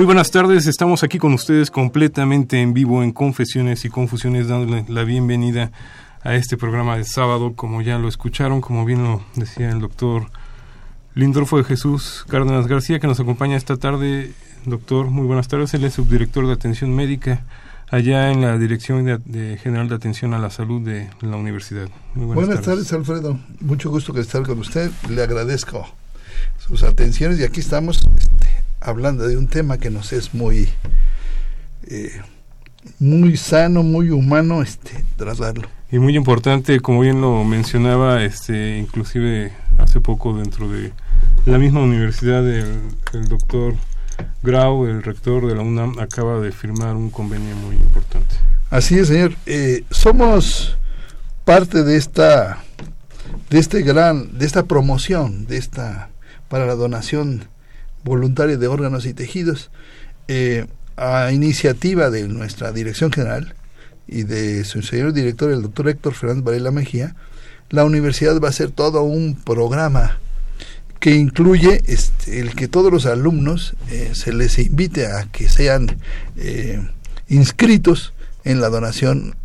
Muy buenas tardes, estamos aquí con ustedes completamente en vivo en Confesiones y Confusiones, dándole la bienvenida a este programa de sábado, como ya lo escucharon, como bien lo decía el doctor Lindorfo de Jesús Cárdenas García, que nos acompaña esta tarde. Doctor, muy buenas tardes, él es subdirector de Atención Médica allá en la Dirección de, General de Atención a la Salud de la Universidad. buenas, tardes. Alfredo. Mucho gusto que estar con usted. Le agradezco sus atenciones y aquí estamos este, hablando de un tema que nos es muy eh, muy sano, muy humano este tratarlo. Y muy importante, como bien lo mencionaba, este inclusive hace poco dentro de la misma universidad el, el doctor Grau, el rector de la UNAM, acaba de firmar un convenio muy importante. Así es, señor. Eh, somos parte de esta de este gran de esta promoción de esta para la donación voluntaria de órganos y tejidos eh, a iniciativa de nuestra dirección general y de su señor director el doctor Héctor Fernández Varela Mejía la universidad va a hacer todo un programa que incluye este, el que todos los alumnos eh, se les invite a que sean eh, inscritos en la donación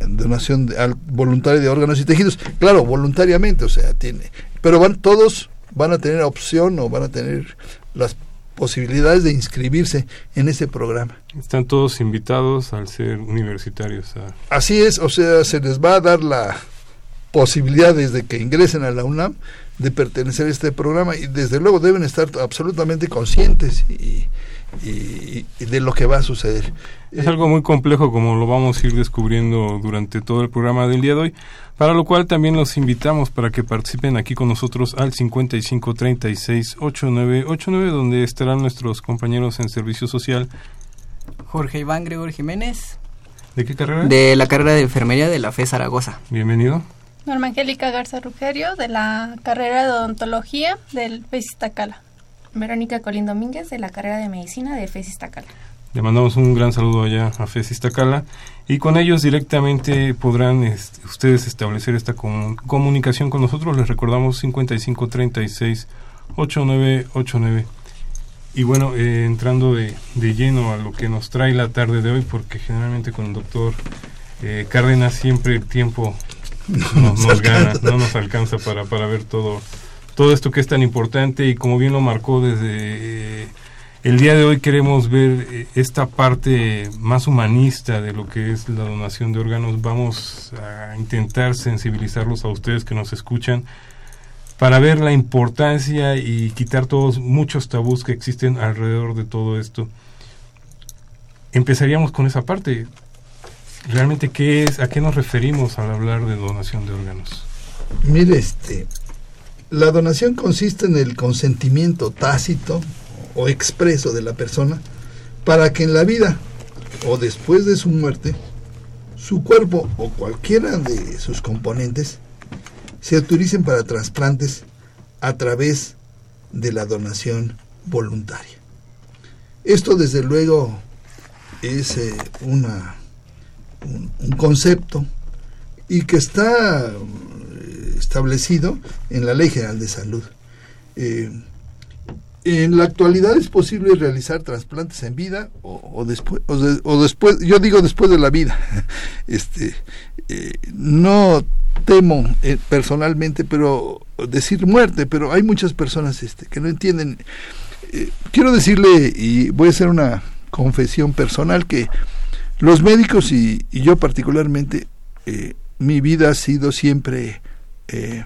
donación al voluntaria de órganos y tejidos. Claro voluntariamente o sea tiene pero van todos van a tener opción o van a tener las posibilidades de inscribirse en ese programa. Están todos invitados al ser universitarios. Así es, o sea, se les va a dar la posibilidad desde que ingresen a la UNAM de pertenecer a este programa y desde luego deben estar absolutamente conscientes y, y, de lo que va a suceder. Es algo muy complejo como lo vamos a ir descubriendo durante todo el programa del día de hoy, para lo cual también los invitamos para que participen aquí con nosotros al 55368989 donde estarán nuestros compañeros en servicio social. Jorge Iván Gregor Jiménez. ¿De qué carrera? De la carrera de enfermería de la FE Zaragoza. Bienvenido. Norma Angélica Garza Rugerio de la carrera de odontología del FES Iztacala. Verónica Colín Domínguez de la carrera de medicina de FES Iztacala. Le mandamos un gran saludo allá a FES Iztacala y con ellos directamente podrán ustedes establecer esta comunicación con nosotros. Les recordamos 5536 8989. Y bueno, eh, entrando de, de, lleno a lo que nos trae la tarde de hoy, porque generalmente con el doctor eh, Cárdenas siempre el tiempo no, nos gana, no nos alcanza para, para ver todo todo esto que es tan importante y como bien lo marcó desde eh, el día de hoy queremos ver eh, esta parte más humanista de lo que es la donación de órganos. Vamos a intentar sensibilizarlos a ustedes que nos escuchan para ver la importancia y quitar todos muchos tabús que existen alrededor de todo esto. Empezaríamos con esa parte. Realmente qué es, a qué nos referimos al hablar de donación de órganos. Mire, este, la donación consiste en el consentimiento tácito o expreso de la persona para que en la vida o después de su muerte su cuerpo o cualquiera de sus componentes se autoricen para trasplantes a través de la donación voluntaria. Esto desde luego es eh, un, concepto y que está establecido en la Ley General de Salud. Eh, en la actualidad es posible realizar trasplantes en vida o, después, o, de- o después, yo digo después de la vida. Este, eh, no temo eh, personalmente, pero decir muerte, pero hay muchas personas este, que no entienden. Quiero decirle y voy a hacer una confesión personal que los médicos y, yo particularmente mi vida ha sido siempre eh,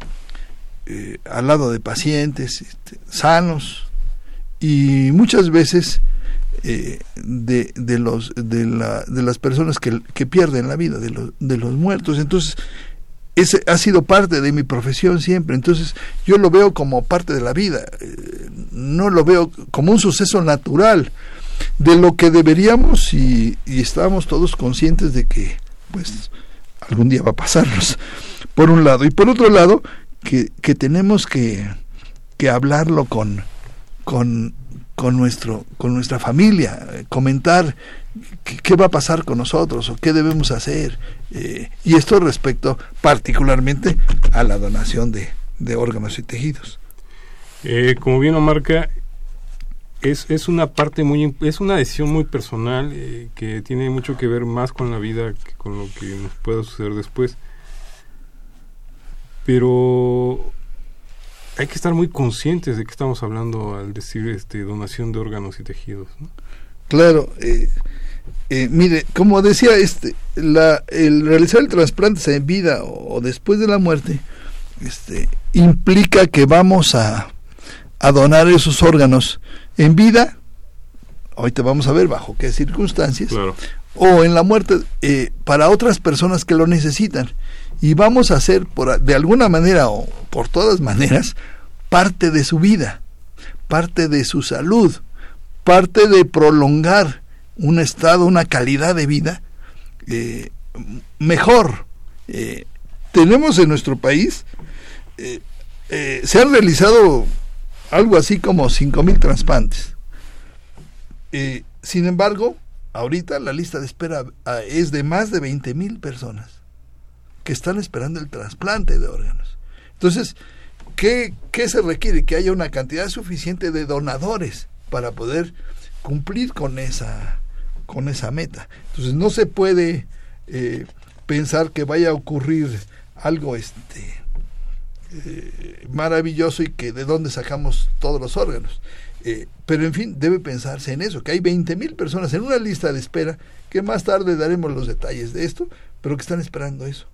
eh, al lado de pacientes este, sanos y muchas veces eh, de, de los de, la, de las personas que, que pierden la vida de los, de los muertos. Entonces ese ha sido parte de mi profesión siempre. Entonces yo lo veo como parte de la vida no lo veo como un suceso natural de lo que deberíamos y, y estamos todos conscientes de que pues algún día va a pasarnos por un lado y por otro lado que, que tenemos que, que hablarlo con con con nuestro con nuestra familia eh, comentar qué, qué va a pasar con nosotros o qué debemos hacer eh, y esto respecto particularmente a la donación de, de órganos y tejidos Eh, como bien lo marca, es, es una parte muy, es una decisión muy personal eh, que tiene mucho que ver más con la vida que con lo que nos pueda suceder después. Pero hay que estar muy conscientes de que estamos hablando al decir este donación de órganos y tejidos. ¿no? Claro, eh, eh, mire, como decía, este, la, el realizar el trasplante en vida o, o después de la muerte, este, implica que vamos a, a donar esos órganos en vida. Ahorita vamos a ver bajo qué circunstancias Claro. o en la muerte eh, para otras personas que lo necesitan y vamos a hacer por, de alguna manera o por todas maneras parte de su vida, parte de su salud, parte de prolongar un estado, una calidad de vida eh, mejor. Eh, tenemos en nuestro país, eh, se han realizado algo así como 5.000 trasplantes. Sin embargo, ahorita la lista de espera ah, es de más de 20.000 personas que están esperando el trasplante de órganos. Entonces, ¿qué, ¿qué se requiere? Que haya una cantidad suficiente de donadores para poder cumplir con esa, con esa meta. Entonces, no se puede eh, pensar que vaya a ocurrir algo este eh, maravilloso y que de dónde sacamos todos los órganos. Eh, pero en fin, debe pensarse en eso, que hay 20 mil personas en una lista de espera, que más tarde daremos los detalles de esto, pero que están esperando eso.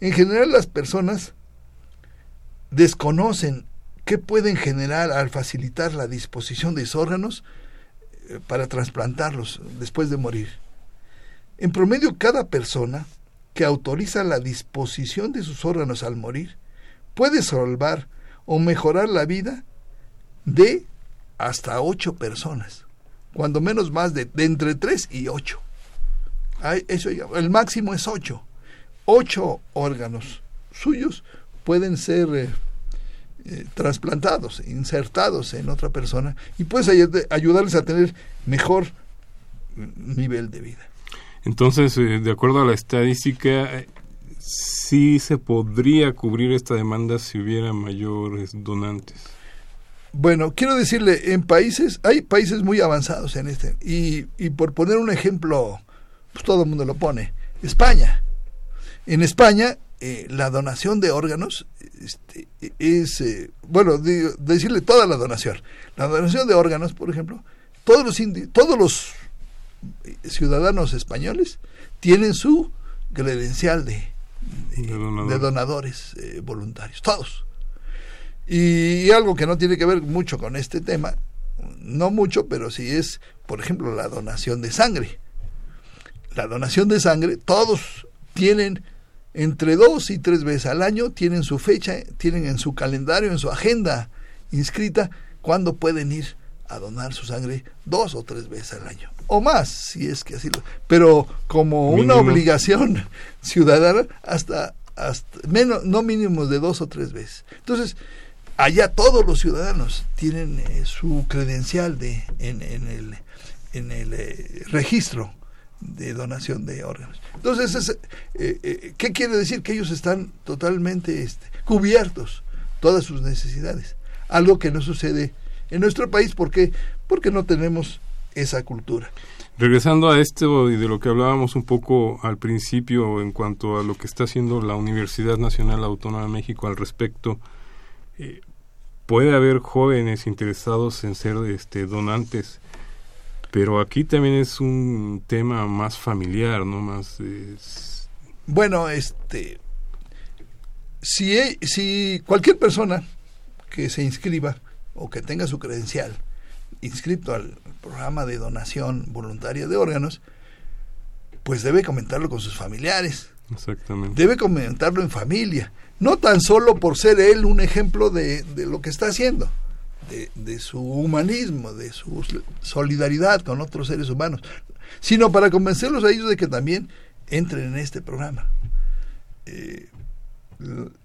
En general las personas desconocen qué pueden generar al facilitar la disposición de esos órganos eh, para trasplantarlos después de morir. En promedio, cada persona que autoriza la disposición de sus órganos al morir puede salvar o mejorar la vida de hasta ocho personas, cuando menos más de, entre tres y ocho. El máximo es ocho. Ocho órganos suyos pueden ser eh, eh, trasplantados, insertados en otra persona y puedes ayud- ayudarles a tener mejor mm, nivel de vida. Entonces, eh, de acuerdo a la estadística, sí se podría cubrir esta demanda si hubiera mayores donantes. Bueno, quiero decirle, en países, hay países muy avanzados en este, y, y por poner un ejemplo, pues todo el mundo lo pone, España. En España, eh, la donación de órganos este, es, eh, bueno, digo, decirle toda la donación. La donación de órganos, por ejemplo, todos los, indi- todos los eh, ciudadanos españoles tienen su credencial de, de, De donador. de donadores eh, voluntarios, todos. Y algo que no tiene que ver mucho con este tema, no mucho, pero sí es, por ejemplo, la donación de sangre. La donación de sangre, todos tienen entre dos y tres veces al año, tienen su fecha, tienen en su calendario, en su agenda inscrita, cuándo pueden ir a donar su sangre dos o tres veces al año. O más, si es que así lo... Pero como una Mínimo. obligación ciudadana, hasta, hasta menos, no mínimos de dos o tres veces. Entonces, allá todos los ciudadanos tienen eh, su credencial de en, en el en el eh, registro de donación de órganos. Entonces, es, eh, eh, ¿qué quiere decir? Que ellos están totalmente este, cubiertos, todas sus necesidades. Algo que no sucede en nuestro país, ¿por qué? Porque no tenemos esa cultura. Regresando a esto y de lo que hablábamos un poco al principio en cuanto a lo que está haciendo la Universidad Nacional Autónoma de México al respecto, eh, puede haber jóvenes interesados en ser este, donantes, pero aquí también es un tema más familiar, ¿no? Más... Bueno, este... Si, si cualquier persona que se inscriba o que tenga su credencial inscrito al programa de donación voluntaria de órganos, pues debe comentarlo con sus familiares. Exactamente. Debe comentarlo en familia. No tan solo por ser él un ejemplo de, de lo que está haciendo, de, su humanismo, de su solidaridad con otros seres humanos, sino para convencerlos a ellos de que también entren en este programa. Eh,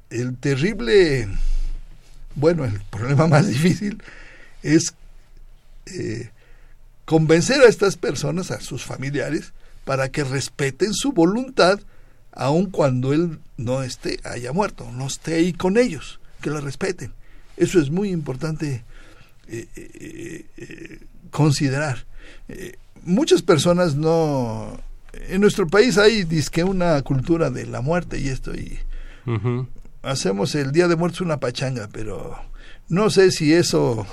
el terrible, bueno, el problema más difícil es eh, convencer a estas personas, a sus familiares, para que respeten su voluntad, aun cuando él no esté, haya muerto, no esté ahí con ellos, que la respeten. Eso es muy importante eh, eh, eh considerar. Muchas personas no... En nuestro país hay disque una cultura de la muerte y esto, y uh -huh. hacemos el Día de Muertos una pachanga, pero no sé si eso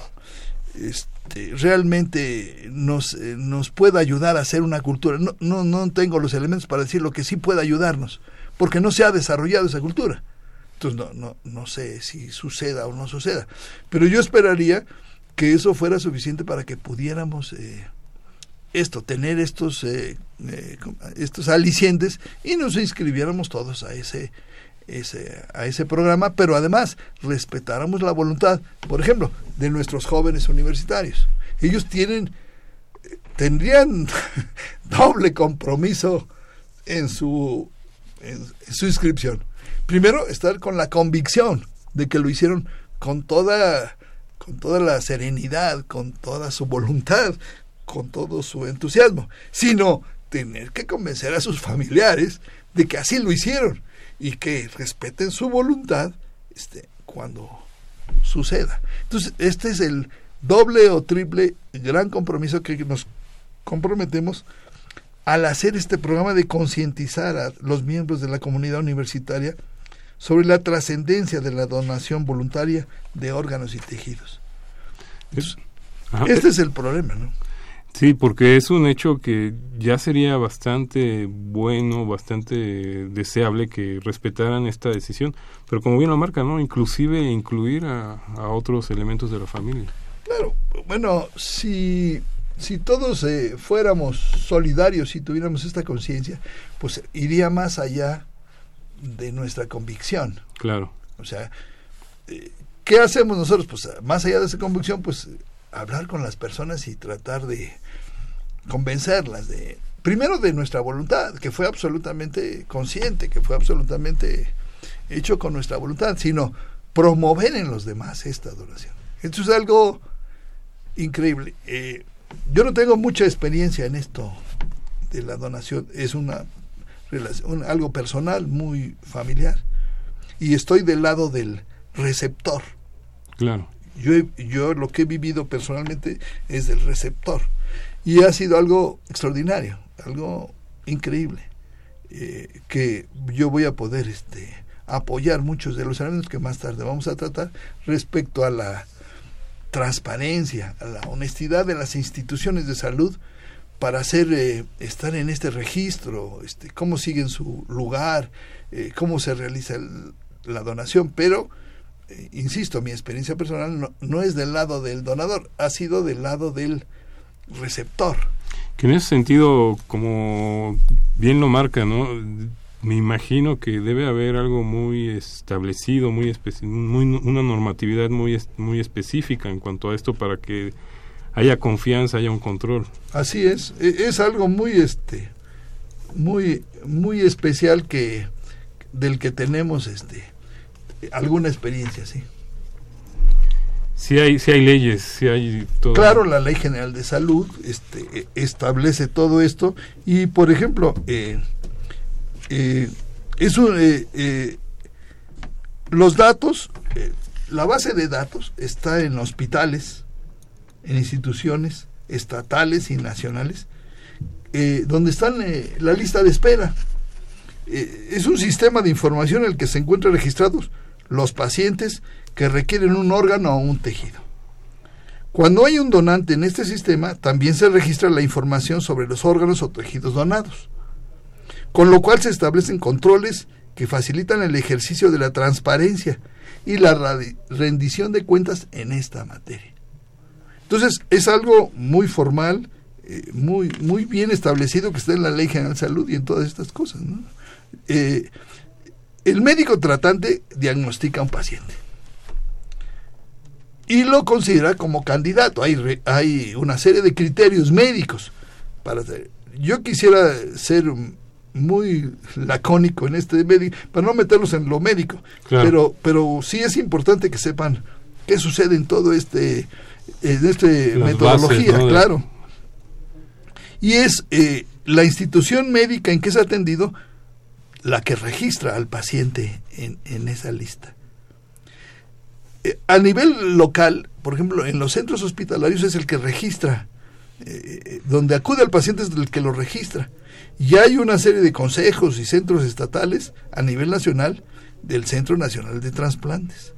este, realmente nos, nos pueda ayudar a hacer una cultura. No, no, no tengo los elementos para decir lo que sí puede ayudarnos, porque no se ha desarrollado esa cultura. Entonces no, no, no sé si suceda o no suceda. Pero yo esperaría que eso fuera suficiente para que pudiéramos eh, esto, tener estos, eh, eh, estos alicientes y nos inscribiéramos todos a ese, ese, a ese programa, pero además respetáramos la voluntad, por ejemplo, de nuestros jóvenes universitarios. Ellos tienen, tendrían doble compromiso en su, en, en su inscripción. Primero, estar con la convicción de que lo hicieron con toda, con toda la serenidad, con toda su voluntad, con todo su entusiasmo, sino tener que convencer a sus familiares de que así lo hicieron y que respeten su voluntad este, cuando suceda. Entonces, este es el doble o triple gran compromiso que nos comprometemos al hacer este programa de concientizar a los miembros de la comunidad universitaria sobre la trascendencia de la donación voluntaria de órganos y tejidos. Entonces, este es el problema, ¿no? Sí, porque es un hecho que ya sería bastante bueno, bastante deseable que respetaran esta decisión, pero como bien lo marca, ¿no? Inclusive incluir a, a otros elementos de la familia. Claro, bueno, si, si todos eh, fuéramos solidarios y tuviéramos esta conciencia, pues iría más allá de nuestra convicción. Claro. O sea, eh, ¿qué hacemos nosotros? Pues más allá de esa convicción, pues hablar con las personas y tratar de convencerlas de primero de nuestra voluntad, que fue absolutamente consciente, que fue absolutamente hecho con nuestra voluntad, sino promover en los demás esta adoración. Esto es algo increíble. Eh, yo no tengo mucha experiencia en esto de la donación, es una relación, algo personal, muy familiar, y estoy del lado del receptor. Claro. Yo, yo lo que he vivido personalmente es del receptor y ha sido algo extraordinario, algo increíble, eh, que yo voy a poder este, apoyar muchos de los elementos que más tarde vamos a tratar respecto a la transparencia, a la honestidad de las instituciones de salud para hacer eh, estar en este registro, este, cómo siguen su lugar, eh, cómo se realiza la donación, pero eh, insisto, mi experiencia personal no, no, es del lado del donador, ha sido del lado del receptor. Que en ese sentido, como bien lo marca, ¿no? Me imagino que debe haber algo muy establecido, muy, muy una normatividad muy, muy específica en cuanto a esto para que haya confianza, haya un control. Así es, es algo muy este muy muy especial que del que tenemos este alguna experiencia, sí. si hay, si hay leyes, si hay todo. Claro, la Ley General de Salud este, e- establece todo esto y, por ejemplo, eh, eh, es un, eh, eh, los datos, la base de datos está en hospitales, en instituciones estatales y nacionales, donde están eh, la lista de espera. Es un sistema de información en el que se encuentran registrados los pacientes que requieren un órgano o un tejido. Cuando hay un donante en este sistema, también se registra la información sobre los órganos o tejidos donados, con lo cual se establecen controles que facilitan el ejercicio de la transparencia y la rendición de cuentas en esta materia. Entonces, es algo muy formal, eh, muy, muy bien establecido que está en la Ley General de Salud y en todas estas cosas. Eh, el médico tratante diagnostica a un paciente y lo considera como candidato. Hay, re- hay una serie de criterios médicos para hacer. Yo quisiera ser muy lacónico en este médico, para no meterlos en lo médico, Claro. pero, pero sí es importante que sepan qué sucede en todo este, en este Las metodología, bases, ¿no? de- claro. Y es eh, la institución médica en que es atendido la que registra al paciente en, en esa lista. Eh, a nivel local, por ejemplo, en los centros hospitalarios es el que registra, eh, eh, donde acude al paciente es el que lo registra. Y hay una serie de consejos y centros estatales a nivel nacional del Centro Nacional de Trasplantes.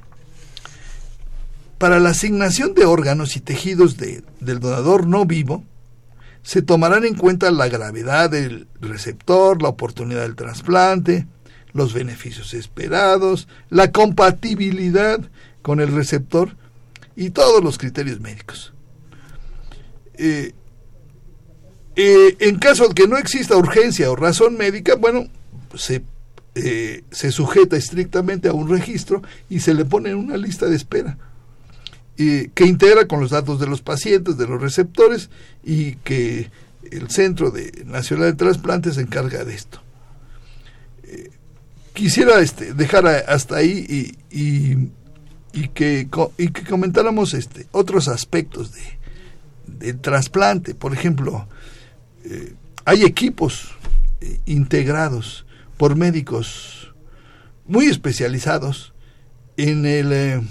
Para la asignación de órganos y tejidos de- del donador no vivo, se tomarán en cuenta la gravedad del receptor, la oportunidad del trasplante, los beneficios esperados, la compatibilidad con el receptor y todos los criterios médicos. Eh, eh, en caso de que no exista urgencia o razón médica, bueno, se, eh, se sujeta estrictamente a un registro y se le pone en una lista de espera eh, que integra con los datos de los pacientes, de los receptores y que el Centro de Nacional de Trasplantes se encarga de esto. Eh, quisiera este, dejar hasta ahí y, y, que, y que comentáramos este, otros aspectos de, del trasplante. Por ejemplo, eh, hay equipos eh, integrados por médicos muy especializados en el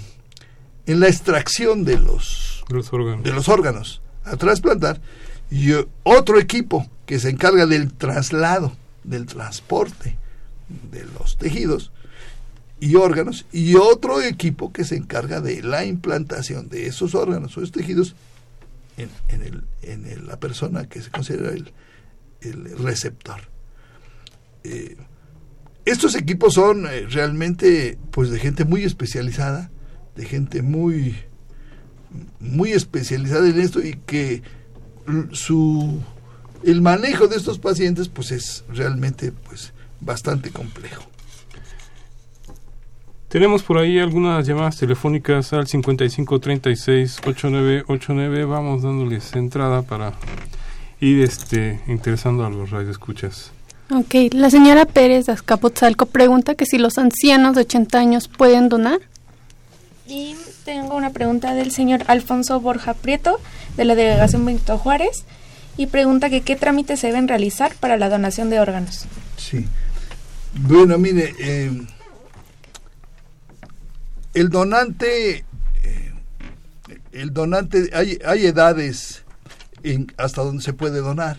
en la extracción de los Los órganos. de los órganos a trasplantar y eh, otro equipo que se encarga del traslado, del transporte de los tejidos y órganos y otro equipo que se encarga de la implantación de esos órganos o esos tejidos en, en el- en el- la persona que se considera el, el receptor. Eh, estos equipos son eh, realmente pues de gente muy especializada, de gente muy muy especializada en esto y que su el manejo de estos pacientes pues es realmente pues bastante complejo. Tenemos por ahí algunas llamadas telefónicas al 5536-8989. Vamos dándoles entrada para ir este, interesando a los radioescuchas. Ok, la señora Pérez de Azcapotzalco pregunta que si los ancianos de 80 años pueden donar. Y tengo una pregunta del señor Alfonso Borja Prieto, de la delegación Benito Juárez, y pregunta que qué trámites se deben realizar para la donación de órganos. Sí. Bueno, mire, eh, el donante, eh, el donante, hay, hay edades en, hasta donde se puede donar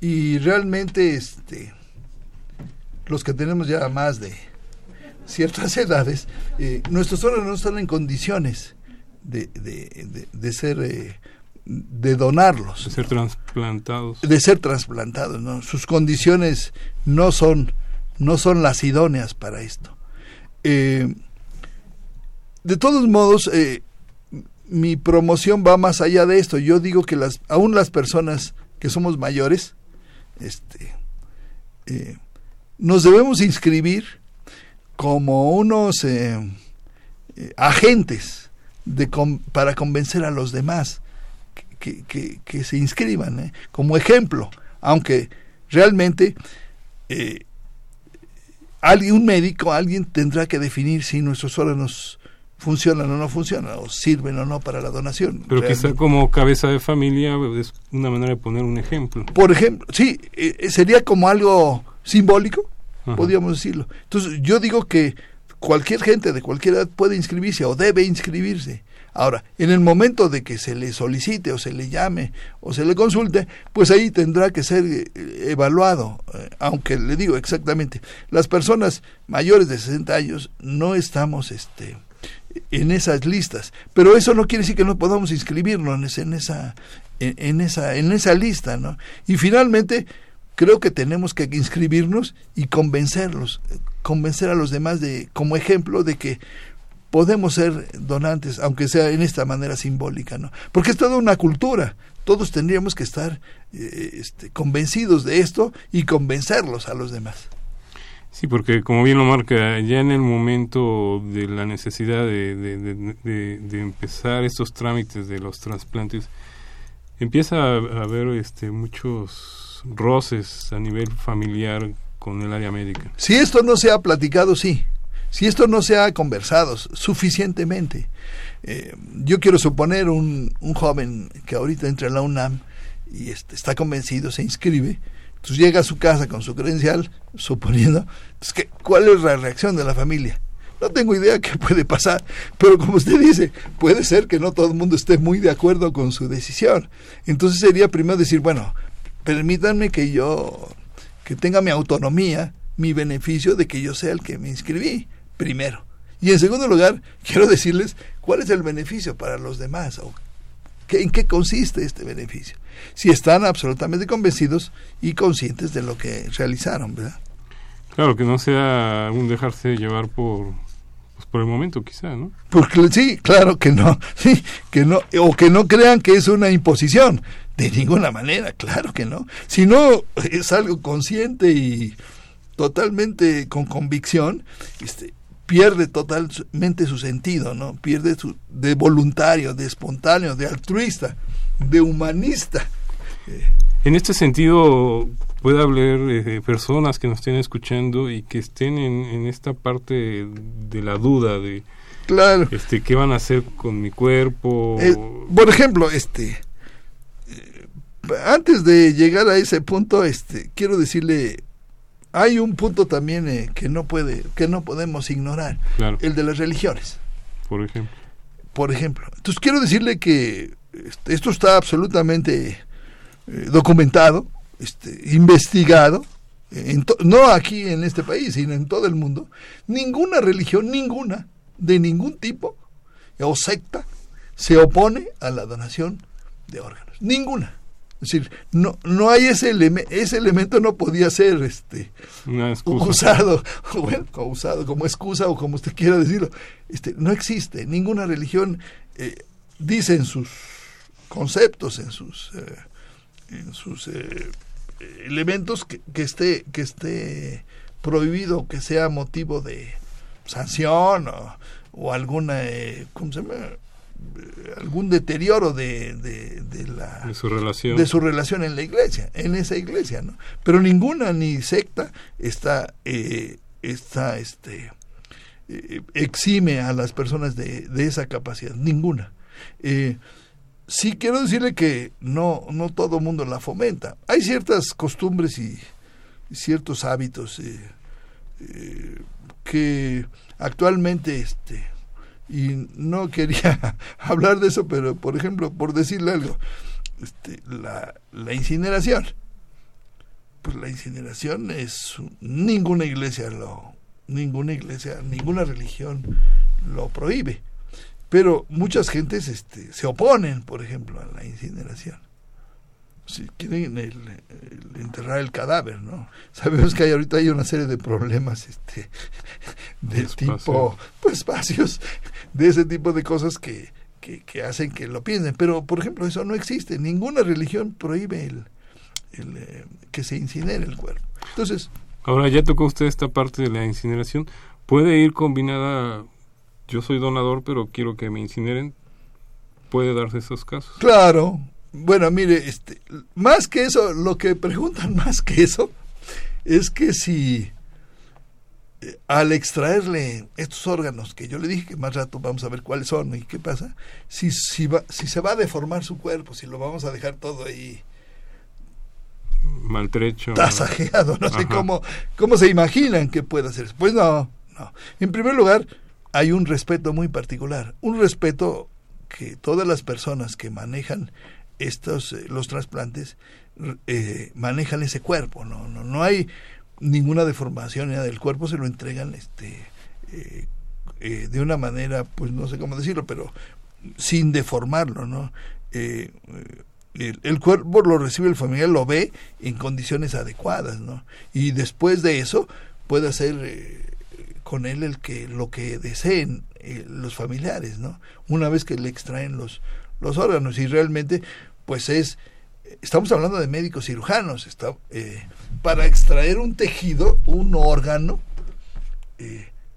y realmente, este, los que tenemos ya más de ciertas edades, eh, nuestros órganos no están en condiciones de, de, de- de ser, eh, de donarlos De ser trasplantados. de ser trasplantados, ¿no? Sus condiciones no son, no son las idóneas para esto. Eh, de todos modos, eh, mi promoción va más allá de esto. Yo digo que las, aún las personas que somos mayores, este, eh, nos debemos inscribir como unos eh, eh, agentes de para convencer a los demás que, que- que se inscriban ¿eh? como ejemplo, aunque realmente eh, alguien, un médico, alguien tendrá que definir si nuestros órganos funcionan o no funcionan, o sirven o no para la donación. Pero quizá como cabeza de familia es una manera de poner un ejemplo. Por ejemplo, sí, sería como algo simbólico, Podríamos decirlo. Entonces, yo digo que cualquier gente de cualquier edad puede inscribirse o debe inscribirse. Ahora, en el momento de que se le solicite o se le llame o se le consulte, pues ahí tendrá que ser eh, evaluado, eh, aunque le digo exactamente, las personas mayores de 60 años no estamos este en esas listas, pero eso no quiere decir que no podamos inscribirnos en esa en esa en esa lista, ¿no? Y finalmente creo que tenemos que inscribirnos y convencerlos, convencer a los demás de como ejemplo de que podemos ser donantes, aunque sea en esta manera simbólica, ¿no? Porque es toda una cultura. Todos tendríamos que estar eh, este, convencidos de esto y convencerlos a los demás. Sí, porque como bien lo marca, ya en el momento de la necesidad de, de, de- empezar estos trámites de los trasplantes, empieza a haber este, muchos roces a nivel familiar con el área médica. Si esto no se ha platicado, sí. Si esto no se ha conversado suficientemente. Eh, yo quiero suponer un, un joven que ahorita entra en la UNAM y este, está convencido, se inscribe, entonces llega a su casa con su credencial, suponiendo, entonces, ¿qué- ¿cuál es la reacción de la familia? No tengo idea qué puede pasar, pero como usted dice, puede ser que no todo el mundo esté muy de acuerdo con su decisión. Entonces sería primero decir, bueno, permítanme que yo, que tenga mi autonomía, mi beneficio de que yo sea el que me inscribí, primero. Y en segundo lugar, quiero decirles cuál es el beneficio para los demás, o qué, en qué consiste este beneficio. Si están absolutamente convencidos y conscientes de lo que realizaron, ¿verdad? Claro, que no sea un dejarse llevar por, pues, por el momento quizá, ¿no? Porque sí, claro que no, sí, que no, o que no crean que es una imposición, de ninguna manera, claro que no. Si no es algo consciente y totalmente con convicción, este, pierde totalmente su sentido, ¿no? Pierde su de voluntario, de espontáneo, de altruista, de humanista. En este sentido, puede haber eh, personas que nos estén escuchando y que estén en, en esta parte de la duda de Claro. este qué van a hacer con mi cuerpo. Eh, por ejemplo, este eh, antes de llegar a ese punto, este quiero decirle hay un punto también eh, que no puede que no podemos ignorar, Claro. el de las religiones, por ejemplo. por ejemplo. Entonces quiero decirle que este, esto está absolutamente eh, documentado, este, investigado, en to- no aquí en este país, sino en todo el mundo. Ninguna religión, ninguna, de ningún tipo o secta, se opone a la donación de órganos. Ninguna. Es decir, no, no hay ese, eleme- ese elemento, no podía ser este, Una usado, bueno, usado como excusa o como usted quiera decirlo. Este, no existe. Ninguna religión eh, dice en sus conceptos, en sus, eh, en sus eh, elementos que, que esté que esté prohibido, que sea motivo de sanción o, o alguna, eh, ¿cómo se llama? Algún deterioro de, de, de la de su relación. de su relación en la iglesia, en esa iglesia, ¿no? Pero ninguna ni secta está, eh, está, este, eh, exime a las personas de, de esa capacidad, ninguna. Eh, sí quiero decirle que no, no todo mundo la fomenta. Hay ciertas costumbres y, ciertos hábitos eh, que actualmente, este, y no quería hablar de eso, pero por ejemplo, por decirle algo, este, la, la incineración. Pues la incineración es ninguna iglesia lo ninguna iglesia, ninguna religión lo prohíbe. Pero muchas gentes este, se oponen, por ejemplo, a la incineración. Si quieren el, el enterrar el cadáver, ¿no? Sabemos que hay, ahorita hay una serie de problemas este, de Espacio. tipo, pues espacios, de ese tipo de cosas que, que, que hacen que lo piensen. Pero, por ejemplo, eso no existe. Ninguna religión prohíbe el, el, eh, que se incinere el cuerpo. Entonces, Ahora ya tocó usted esta parte de la incineración. ¿Puede ir combinada? Yo soy donador, pero quiero que me incineren. ¿Puede darse esos casos? Claro. Bueno, mire, este, más que eso, lo que preguntan más que eso es que si eh, al extraerle estos órganos, que yo le dije que más rato vamos a ver cuáles son y qué pasa, si, si, va, si se va a deformar su cuerpo, si lo vamos a dejar todo ahí maltrecho. Tasajeado, no sé cómo, cómo se imaginan que puede hacer. Pues no, no. En primer lugar, hay un respeto muy particular, un respeto que todas las personas que manejan estos eh, los trasplantes eh, manejan ese cuerpo, no, no, no hay ninguna deformación nada del cuerpo, se lo entregan este eh, de una manera, pues no sé cómo decirlo, pero sin deformarlo, ¿no? el, cuerpo lo recibe el familiar, lo ve en condiciones adecuadas, ¿no? Y después de eso puede hacer eh, con él el que lo que deseen eh, los familiares, ¿no? Una vez que le extraen los los órganos y realmente pues es estamos hablando de médicos cirujanos, está, eh, para extraer un tejido, un órgano,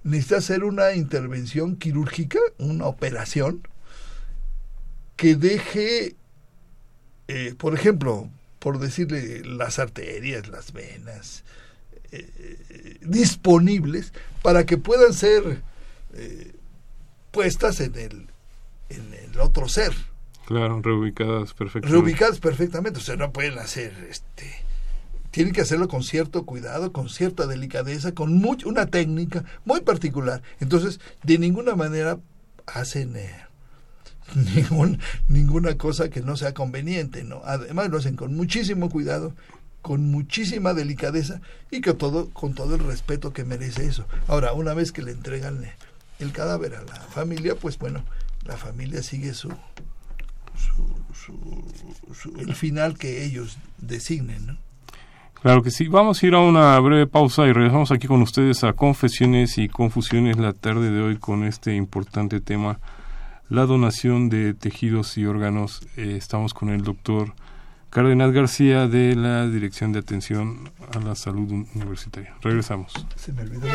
necesita hacer una intervención quirúrgica, una operación que deje eh, por ejemplo, por decirle las arterias, las venas, eh, disponibles para que puedan ser eh, puestas en el, en el otro ser. Claro, reubicadas perfectamente. Reubicadas perfectamente, o sea, no pueden hacer, este, tienen que hacerlo con cierto cuidado, con cierta delicadeza, con mucho, una técnica muy particular. Entonces, de ninguna manera hacen ningún, ninguna cosa que no sea conveniente, ¿no? Además lo hacen con muchísimo cuidado, con muchísima delicadeza y que todo, con todo el respeto que merece eso. Ahora, una vez que le entregan el cadáver a la familia, pues bueno, la familia sigue su, su, el final que ellos designen, ¿no? Claro que sí. Vamos a ir a una breve pausa y regresamos aquí con ustedes a Confesiones y Confusiones la tarde de hoy con este importante tema la donación de tejidos y órganos. Eh, estamos con el doctor Cárdenas García de la Dirección de Atención a la Salud Universitaria. Regresamos. Se me olvidó.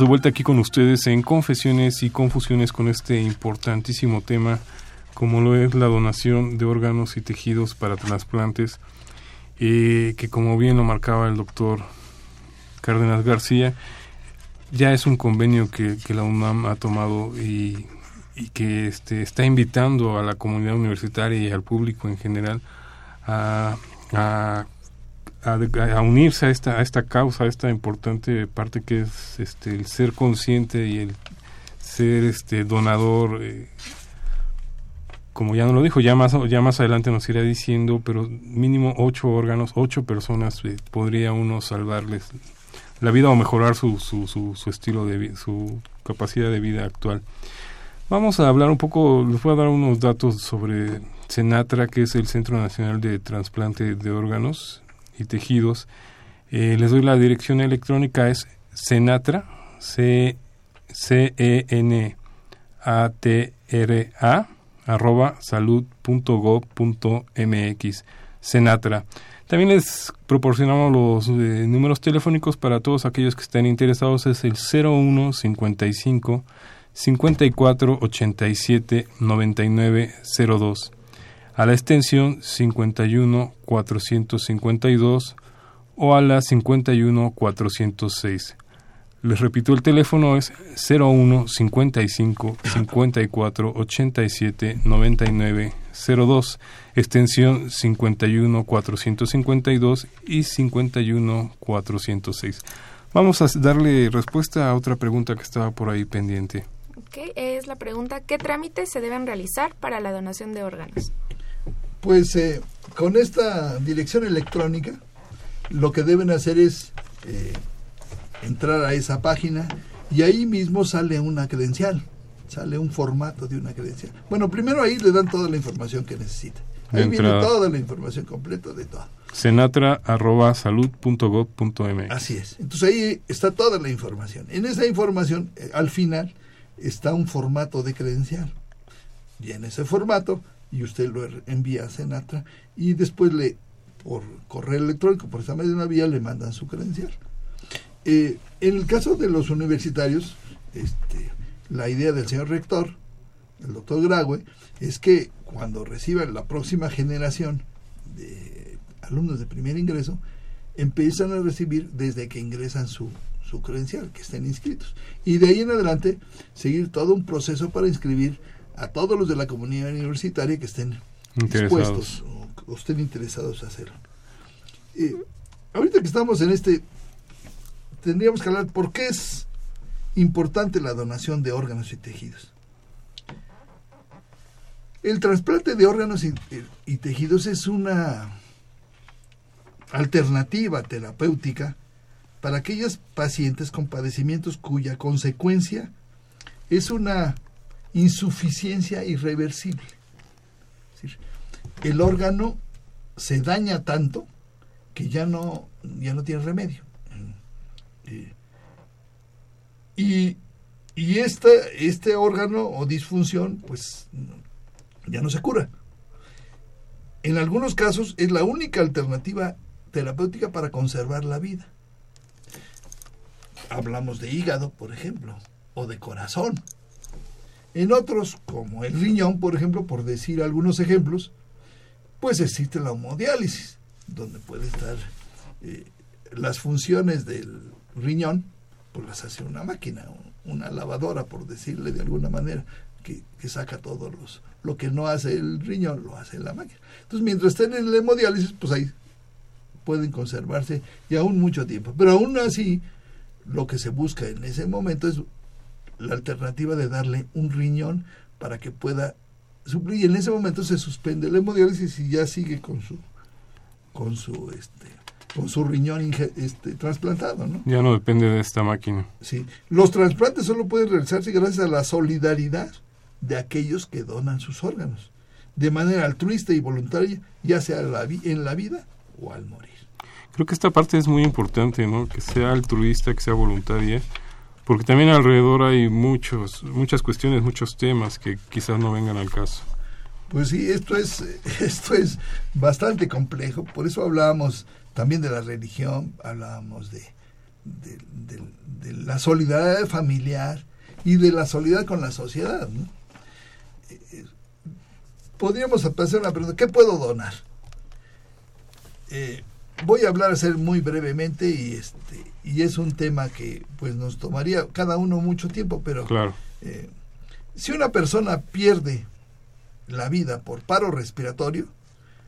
De vuelta aquí con ustedes en Confesiones y Confusiones con este importantísimo tema, como lo es la donación de órganos y tejidos para trasplantes, eh, que como bien lo marcaba el doctor Cárdenas García, ya es un convenio que, la UNAM ha tomado y, que este, está invitando a la comunidad universitaria y al público en general a, a a, unirse a esta, a esta causa, a esta importante parte que es este, el ser consciente y el ser este donador. Eh, como ya no lo dijo, ya más, ya más adelante nos irá diciendo, pero mínimo ocho órganos, ocho personas eh, podría uno salvarles la vida o mejorar su, su, su, estilo de vida, su capacidad de vida actual. Vamos a hablar un poco, les voy a dar unos datos sobre CENATRA, que es el Centro Nacional de Transplante de Órganos y tejidos. Eh, les doy la dirección electrónica, es Senatra, C, C-E-N-A-T-R-A, arroba salud.gov.mx, Senatra. También les proporcionamos los eh, números telefónicos para todos aquellos que estén interesados. Es el 01 55 54 87 99 02 a la extensión 51 452 o a la 51 406. Les repito, el teléfono es 01 55 54 87 99 02, extensión 51 452 y 51 406. Vamos a darle respuesta a otra pregunta que estaba por ahí pendiente. Ok, es la pregunta, ¿qué trámites se deben realizar para la donación de órganos? Pues eh, con esta dirección electrónica lo que deben hacer es eh, entrar a esa página y ahí mismo sale una credencial, sale un formato de una credencial. Bueno, primero ahí le dan toda la información que necesita. Ahí viene toda la información completa de todo. Senatra.salud.gov.mx Así es. Entonces ahí está toda la información. En esa información, eh, al final, está un formato de credencial. Y en ese formato, y usted lo envía a Senatra, y después le, por correo electrónico, por esa misma vía, le mandan su credencial. Eh, en el caso de los universitarios, este, la idea del señor rector, el doctor Graue, es que cuando reciban la próxima generación de alumnos de primer ingreso, empiezan a recibir desde que ingresan su, su credencial, que estén inscritos. Y de ahí en adelante, seguir todo un proceso para inscribir a todos los de la comunidad universitaria que estén dispuestos o, estén interesados en hacerlo. Eh, ahorita que estamos en este tendríamos que hablar por qué es importante la donación de órganos y tejidos. El trasplante de órganos y, tejidos es una alternativa terapéutica para aquellos pacientes con padecimientos cuya consecuencia es una insuficiencia irreversible. el órgano se daña tanto que ya no, ya no tiene remedio. Y, y este, este órgano o disfunción, pues ya no se cura. En algunos casos es la única alternativa terapéutica para conservar la vida. Hablamos de hígado, por ejemplo, o de corazón. En otros, como el riñón, por ejemplo, por decir algunos ejemplos, pues existe la homodiálisis, donde puede estar eh, las funciones del riñón, pues las hace una máquina, una lavadora, por decirle de alguna manera, que, saca todos los, lo que no hace el riñón, lo hace la máquina. Entonces, mientras estén en la hemodiálisis, pues ahí pueden conservarse y aún mucho tiempo. Pero aún así, lo que se busca en ese momento es la alternativa de darle un riñón para que pueda suplir. Y en ese momento se suspende la hemodiálisis y ya sigue con su, con su este, con su riñón este, trasplantado, ¿no? Ya no depende de esta máquina. Sí, los trasplantes solo pueden realizarse gracias a la solidaridad de aquellos que donan sus órganos, de manera altruista y voluntaria, ya sea en la vida o al morir. Creo que esta parte es muy importante, ¿no? Que sea altruista, que sea voluntaria, porque también alrededor hay muchos, muchas cuestiones, muchos temas que quizás no vengan al caso. Pues sí, esto es, esto es bastante complejo, por eso hablábamos también de la religión, hablábamos de, la solidaridad familiar y de la solidaridad con la sociedad. Eh, eh, podríamos hacer una pregunta, ¿qué puedo donar? Eh, voy a hablar hacer muy brevemente y este y es un tema que pues nos tomaría cada uno mucho tiempo, pero claro. si una persona pierde la vida por paro respiratorio,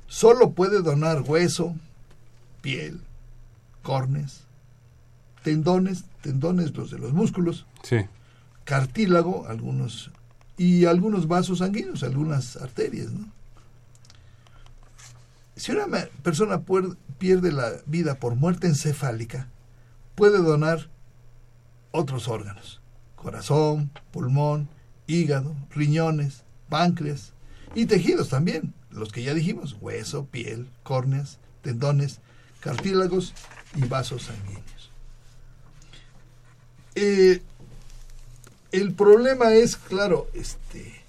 solo puede donar hueso, piel, cornes, tendones, tendones los de los músculos, cartílago, algunos y algunos vasos sanguíneos, algunas arterias. Si una persona pierde la vida por muerte encefálica, puede donar otros órganos, corazón, pulmón, hígado, riñones, páncreas y tejidos también, los que ya dijimos, hueso, piel, córneas, tendones, cartílagos y vasos sanguíneos. Eh, el problema es, claro, este,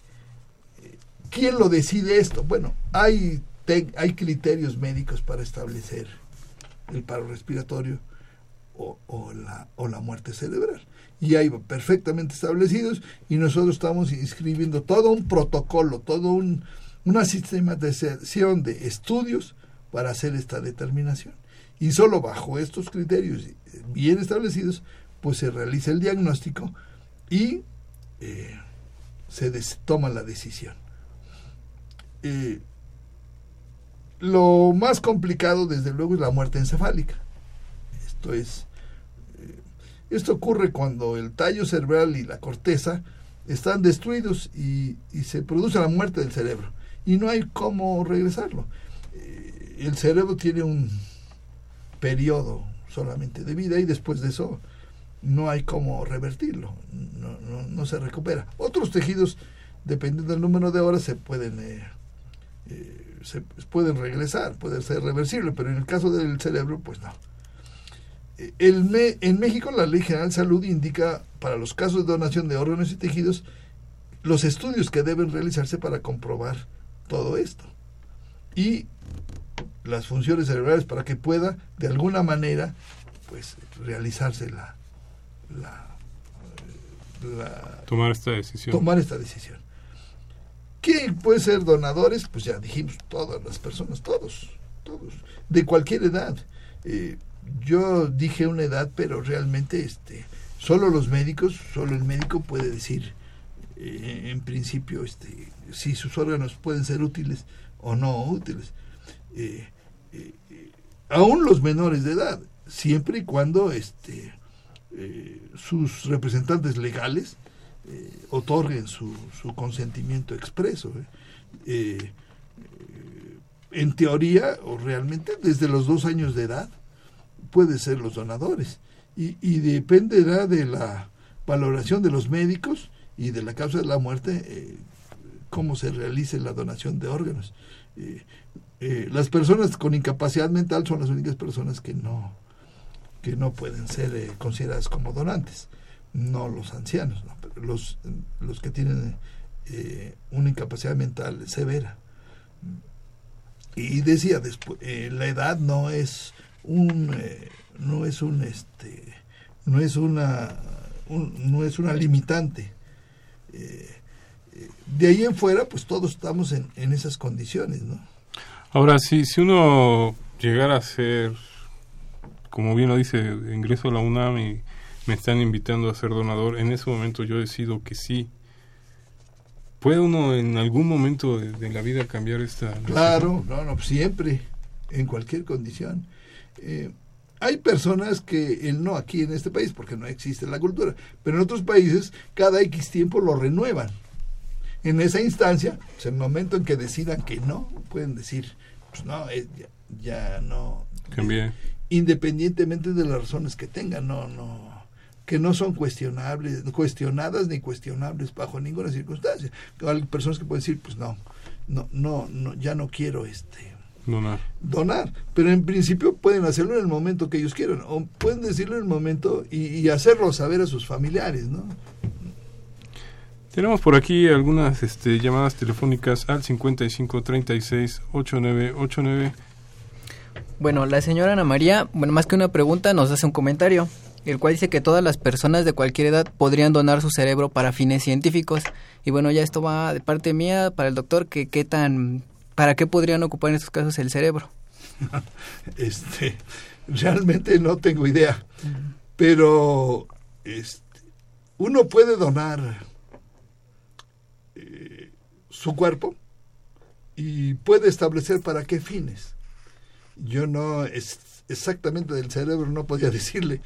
¿quién lo decide esto? Bueno, hay, hay criterios médicos para establecer el paro respiratorio o, la, o la muerte cerebral. Y hay perfectamente establecidos y nosotros estamos inscribiendo todo un protocolo, todo un, una sistematización de estudios para hacer esta determinación. Y solo bajo estos criterios bien establecidos, pues se realiza el diagnóstico y eh, se toma la decisión. Eh, lo más complicado, desde luego, es la muerte encefálica. Eh, esto ocurre cuando el tallo cerebral y la corteza están destruidos y, se produce la muerte del cerebro y no hay cómo regresarlo. el cerebro tiene un periodo solamente de vida y después de eso no hay cómo revertirlo, no, no, se recupera. Otros tejidos, dependiendo del número de horas, se pueden, eh, eh, se pueden regresar, puede ser reversible, pero en el caso del cerebro, pues no. El en México la Ley General de Salud indica para los casos de donación de órganos y tejidos los estudios que deben realizarse para comprobar todo esto. Y las funciones cerebrales para que pueda de alguna manera pues realizarse la, tomar esta decisión. Tomar esta decisión. ¿Quién puede ser donadores? Pues ya dijimos todas las personas, todos, todos, de cualquier edad. Eh, yo dije una edad, pero realmente este, solo los médicos, solo el médico puede decir, eh, en principio, este, si sus órganos pueden ser útiles o no útiles. Eh, aún los menores de edad, siempre y cuando este, eh, sus representantes legales eh, otorguen su, su, consentimiento expreso. ¿eh? en teoría, o realmente desde los dos años de edad, puede ser los donadores. Y, dependerá de la valoración de los médicos y de la causa de la muerte, cómo se realice la donación de órganos. las personas con incapacidad mental son las únicas personas que no, que no pueden ser eh, consideradas como donantes, no los ancianos, los, los que tienen eh, una incapacidad mental severa. Y decía después, eh, la edad no es un no es un este no es una no es una limitante. de ahí en fuera, pues todos estamos en, en esas condiciones, ¿no? Ahora, sí, si uno llegara a ser como bien lo dice, ingreso a la UNAM y me están invitando a ser donador, en ese momento yo decido que sí. ¿Puede uno en algún momento de, la vida cambiar esta... Claro, no, no, siempre, en cualquier condición. Eh, hay personas que, no aquí en este país, porque no existe la cultura, pero en otros países cada X tiempo lo renuevan. En esa instancia, pues, en el momento en que decidan que no, pueden decir, pues no, eh, ya, ya, no. Cambié independientemente de las razones que tengan, no, no, que no son cuestionables, cuestionadas ni cuestionables bajo ninguna circunstancia. Hay personas que pueden decir, pues no, no, no, no ya no quiero este donar. donar, pero en principio pueden hacerlo en el momento que ellos quieran, o pueden decirlo en el momento y, hacerlo saber a sus familiares, ¿no? Tenemos por aquí algunas este, llamadas telefónicas al 55 36 8989 bueno, la señora Ana María, bueno, más que una pregunta, nos hace un comentario, el cual dice que todas las personas de cualquier edad podrían donar su cerebro para fines científicos. Y bueno, ya esto va de parte mía para el doctor, que qué tan, para qué podrían ocupar en estos casos el cerebro. este, realmente no tengo idea, pero este, uno puede donar eh, su cuerpo y puede establecer para qué fines yo no es exactamente del cerebro no podía decirle,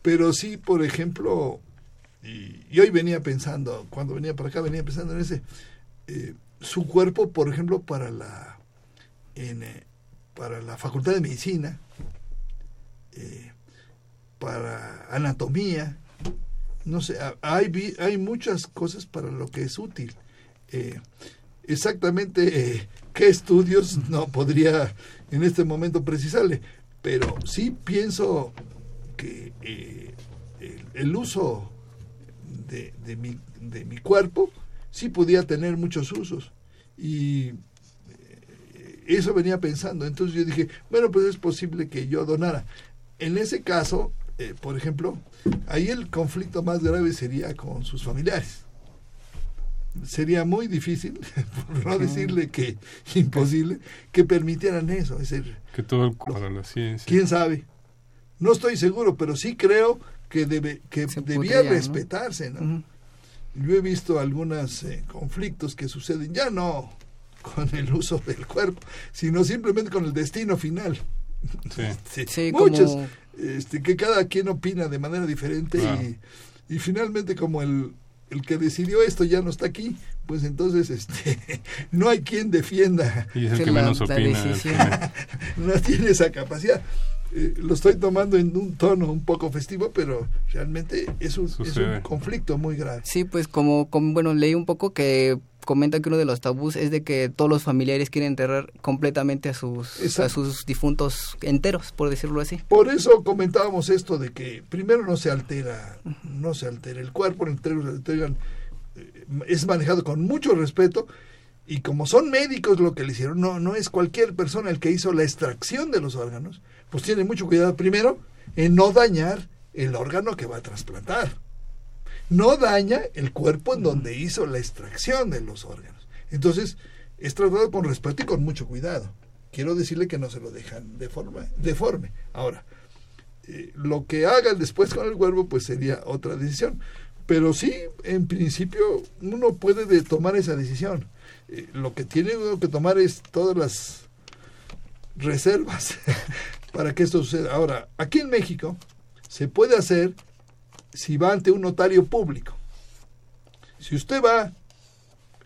pero sí, por ejemplo, y, hoy venía pensando, cuando venía para acá venía pensando en ese, eh, su cuerpo, por ejemplo, para la eh, para la facultad de medicina, eh, para anatomía, no sé, hay, hay muchas cosas para lo que es útil. exactamente qué estudios no podría en este momento precisarle, pero sí pienso que eh, el, uso de, de mi, de mi cuerpo, sí podía tener muchos usos. Y eh, eso venía pensando. Entonces yo dije, bueno, pues es posible que yo donara. En ese caso, eh, por ejemplo, ahí el conflicto más grave sería con sus familiares. Sería muy difícil, por no decirle que imposible, que permitieran eso. Es decir, Que todo el- para la ciencia. quién sabe. No estoy seguro, pero sí creo que debe que Se debía podría, ¿no? respetarse, ¿no? Yo he visto algunos eh, conflictos que suceden ya no con el uso del cuerpo, sino simplemente con el destino final. Sí. Sí, Sí, muchos, como- este, que cada quien opina de manera diferente Claro. y, y finalmente como el, el que decidió esto ya no está aquí, pues entonces este, no hay quien defienda, Y es el que menos la opina. el decisión. que- no tiene esa capacidad. Eh, lo estoy tomando en un tono un poco festivo, pero realmente es un, es un conflicto muy grave. Sí, pues como, como, bueno, leí un poco que comenta que uno de los tabús es de que todos los familiares quieren enterrar completamente a sus, Exacto. a sus difuntos enteros, por decirlo así. Por eso comentábamos esto de que primero no se altera, no se altera el cuerpo, el eh, es manejado con mucho respeto y como son médicos lo que le hicieron, no, no es cualquier persona el que hizo la extracción de los órganos, pues tiene mucho cuidado primero en no dañar el órgano que va a trasplantar. No daña el cuerpo en donde hizo la extracción de los órganos. Entonces, es tratado con respeto y con mucho cuidado. Quiero decirle que no se lo dejan de forma deforme. Ahora, eh, lo que hagan después con el cuerpo, pues sería otra decisión. Pero sí, en principio, uno puede de tomar esa decisión. Eh, lo que tiene uno que tomar es todas las reservas para que esto suceda. Ahora, aquí en México se puede hacer si va ante un notario público. Si usted va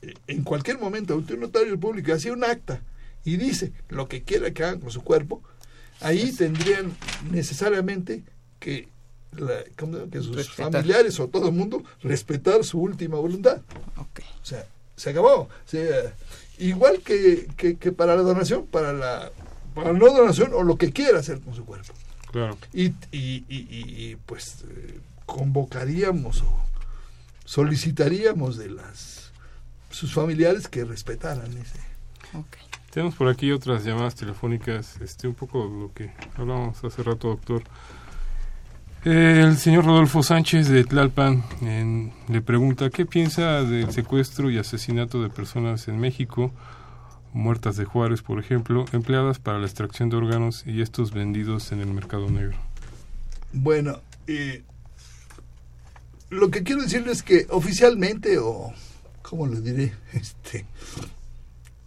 eh, en cualquier momento ante un notario público y hace un acta y dice lo que quiera que hagan con su cuerpo, ahí tendrían necesariamente que, la- sus Respetar. familiares o todo el mundo respetar su última voluntad. O sea, se acabó. O sea, igual que, que, que para la donación, para la, para la no donación o lo que quiera hacer con su cuerpo. Claro. Y, y, y- y- y, pues eh, convocaríamos o solicitaríamos de las sus familiares que respetaran ese. ok. Tenemos por aquí otras llamadas telefónicas, este un poco lo que hablábamos hace rato, doctor. El señor Rodolfo Sánchez de Tlalpan en- le pregunta qué piensa del secuestro y asesinato de personas en México, muertas de Juárez, por ejemplo, empleadas para la extracción de órganos y estos vendidos en el mercado negro. Bueno, eh, lo que quiero decirles es que oficialmente, o ¿cómo le diré? Este,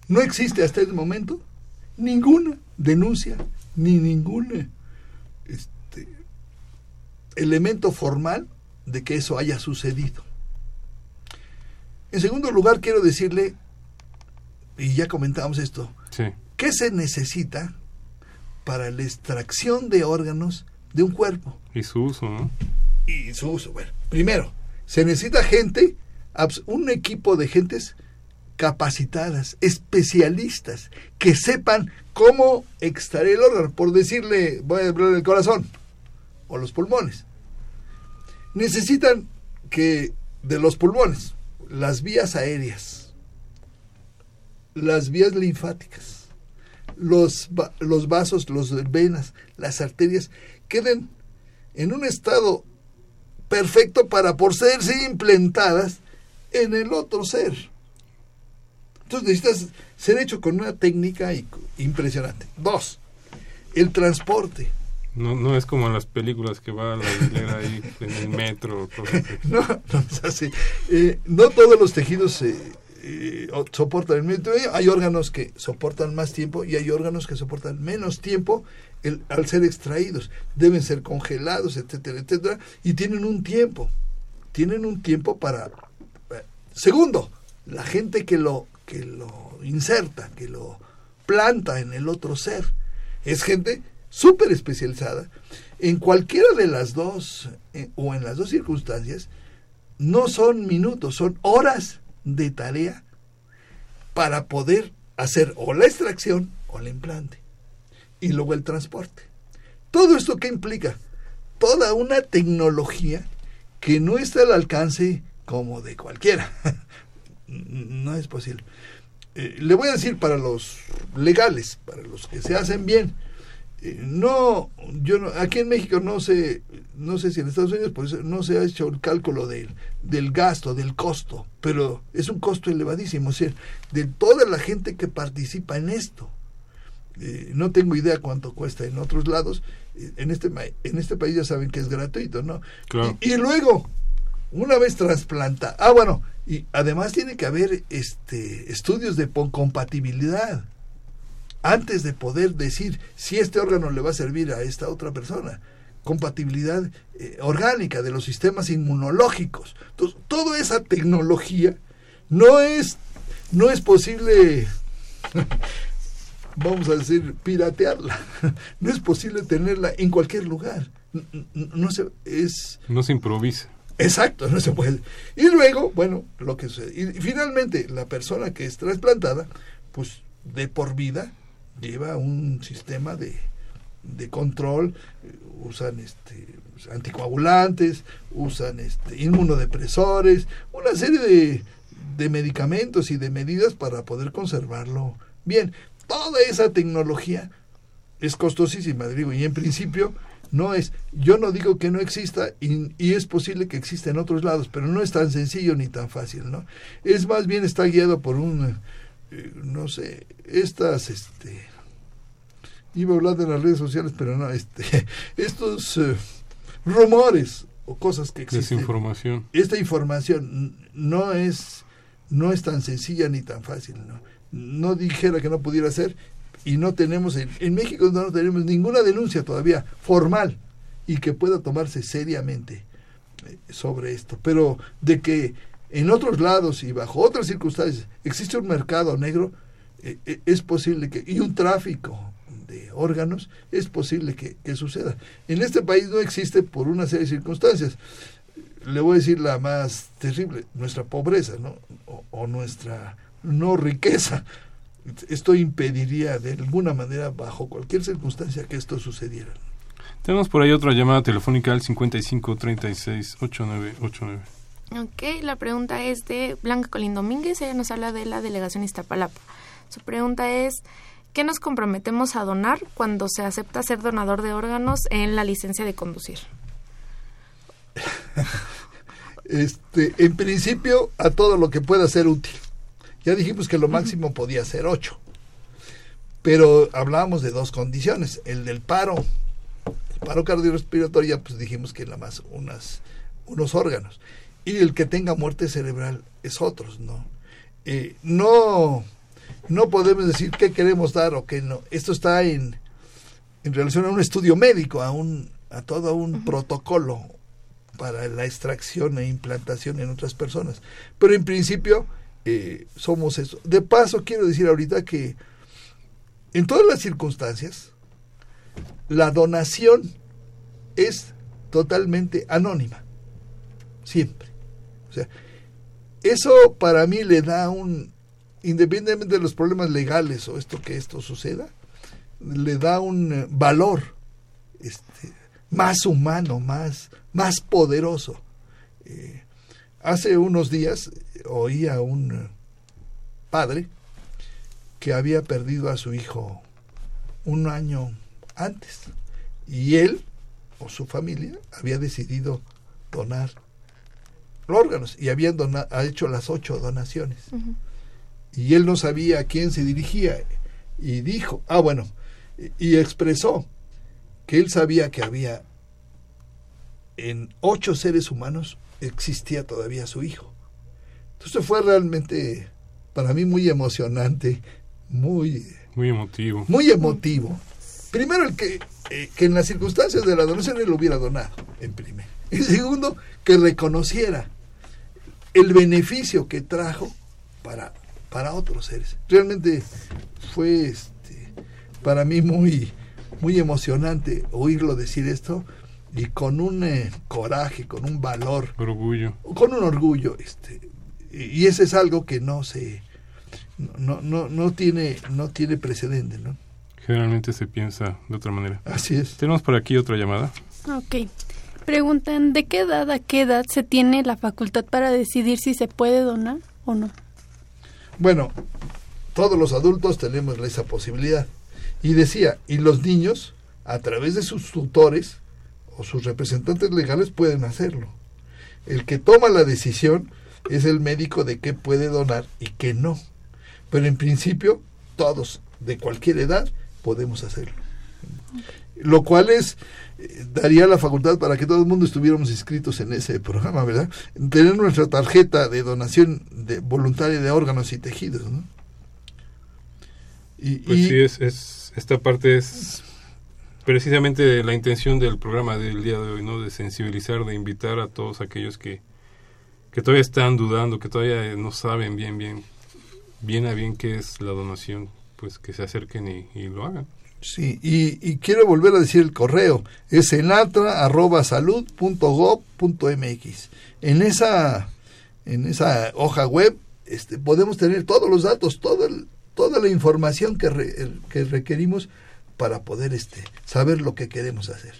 no existe hasta el momento ninguna denuncia, ni ningún este, elemento formal de que eso haya sucedido. En segundo lugar, quiero decirle, y ya comentábamos esto, Sí, ¿qué se necesita para la extracción de órganos de un cuerpo? y su uso, ¿no? y su uso. Bueno, primero, se necesita gente, un equipo de gentes capacitadas, especialistas, que sepan cómo extraer el órgano, por decirle, voy a hablar del corazón o los pulmones. Necesitan que de los pulmones, las vías aéreas, las vías linfáticas, los, los vasos, las venas, las arterias, queden en un estado perfecto para por serse implantadas en el otro ser. Entonces necesitas ser hecho con una técnica impresionante. Dos, el transporte. No, no es como en las películas que va a la hilera ahí en el metro. No, no es así. Eh, no todos los tejidos eh, eh, soportan el mismo tiempo. Hay órganos que soportan más tiempo y hay órganos que soportan menos tiempo al ser extraídos. Deben ser congelados, etcétera, etcétera. Y tienen un tiempo. Tienen un tiempo para... eh, Segundo, la gente que lo, que lo inserta, que lo planta en el otro ser. Es gente súper especializada. En cualquiera de las dos, eh, o en las dos circunstancias, no son minutos, son horas de tarea para poder hacer o la extracción o el implante. Y luego el transporte. Todo esto que implica toda una tecnología que no está al alcance como de cualquiera. no es posible. Eh, le voy a decir para los legales, para los que se hacen bien, no, yo no, aquí en México no sé, no sé si en Estados Unidos por eso no se ha hecho el cálculo del, del gasto, del costo, pero es un costo elevadísimo, o sea, de toda la gente que participa en esto. Eh, no tengo idea cuánto cuesta en otros lados. Eh, en este en este país ya saben que es gratuito, ¿no? Y, y, luego, una vez trasplanta, ah bueno, y además tiene que haber este estudios de compatibilidad antes de poder decir si este órgano le va a servir a esta otra persona. Compatibilidad eh, orgánica de los sistemas inmunológicos. Entonces, toda esa tecnología no es, no es posible, vamos a decir, piratearla. No es posible tenerla en cualquier lugar. No, se, es, no se improvisa. Exacto, no se puede. Y luego, bueno, lo que sucede. Y finalmente, la persona que es trasplantada, pues de por vida, lleva un sistema de, de control, usan este anticoagulantes, usan este inmunodepresores, una serie de, de medicamentos y de medidas para poder conservarlo bien. Toda esa tecnología es costosísima, digo, y en principio no es, yo no digo que no exista y, y, es posible que exista en otros lados, pero no es tan sencillo ni tan fácil, ¿no? Es más bien está guiado por un, eh, no sé, estas, este, iba a hablar de las redes sociales, pero no, este, estos eh, rumores o cosas que existen. Desinformación. Esta información no es, no es tan sencilla ni tan fácil, ¿no? No dijera que no pudiera ser y no tenemos, en, en México no tenemos ninguna denuncia todavía formal y que pueda tomarse seriamente eh, sobre esto, pero de que en otros lados y bajo otras circunstancias existe un mercado negro, eh, es posible que, y un tráfico de órganos, es posible que, suceda. En este país no existe por una serie de circunstancias. Le voy a decir la más terrible, nuestra pobreza, ¿no? O, nuestra no riqueza. Esto impediría de alguna manera, bajo cualquier circunstancia, que esto sucediera. Tenemos por ahí otra llamada telefónica al 55 36 8989. Ok, la pregunta es de Blanca Colín Domínguez, ella nos habla de la delegación Iztapalapa. Su pregunta es, ¿Qué nos comprometemos a donar cuando se acepta ser donador de órganos en la licencia de conducir? Este, en principio, a todo lo que pueda ser útil. Ya dijimos que lo máximo podía ser ocho. Pero hablábamos de dos condiciones. El del paro, el paro cardiorrespiratorio, pues dijimos que nada más unas, unos órganos. Y el que tenga muerte cerebral es otros, ¿no? Eh, no no podemos decir qué queremos dar o qué no. Esto está en, en relación a un estudio médico, a, un, a todo un protocolo para la extracción e implantación en otras personas. Pero en principio eh, somos eso. De paso, quiero decir ahorita que en todas las circunstancias, la donación es totalmente anónima. Siempre. O sea, eso para mí le da un independientemente de los problemas legales o esto que esto suceda, le da un eh, valor este, más humano, más, más poderoso. Eh, hace unos días oí a un eh, padre que había perdido a su hijo un año antes y él o su familia había decidido donar órganos y habían ha hecho las ocho donaciones y él no sabía a quién se dirigía y dijo, ah bueno, y expresó que él sabía que había en ocho seres humanos existía todavía su hijo. Entonces fue realmente para mí muy emocionante, muy muy emotivo. Muy emotivo. Primero el que, eh, que en las circunstancias de la donación él lo hubiera donado, en primer. Y segundo, que reconociera el beneficio que trajo para para otros seres. Realmente fue este, para mí muy, muy emocionante oírlo decir esto y con un eh, coraje, con un valor, orgullo, con un orgullo, este, y ese es algo que no se, no, no, no tiene, no tiene precedente, ¿no? Generalmente se piensa de otra manera. Así es. Tenemos por aquí otra llamada. Ok. Preguntan, ¿de qué edad a qué edad se tiene la facultad para decidir si se puede donar o no? Bueno, todos los adultos tenemos esa posibilidad. Y decía, y los niños, a través de sus tutores o sus representantes legales, pueden hacerlo. El que toma la decisión es el médico de qué puede donar y qué no. Pero en principio, todos, de cualquier edad, podemos hacerlo. Lo cual es, daría la facultad para que todo el mundo estuviéramos inscritos en ese programa, ¿verdad? Tener nuestra tarjeta de donación de, voluntaria de órganos y tejidos, ¿no? Y, pues sí, es, es, esta parte es precisamente la intención del programa del día de hoy, ¿no? De sensibilizar, de invitar a todos aquellos que, que todavía están dudando, que todavía no saben bien, bien, bien a bien qué es la donación, pues que se acerquen y, y lo hagan. Sí, y, quiero volver a decir el correo, es enatra.salud.gov.mx. En esa, en esa hoja web este, podemos tener todos los datos, todo el, toda la información que, re, que requerimos para poder este, saber lo que queremos hacer.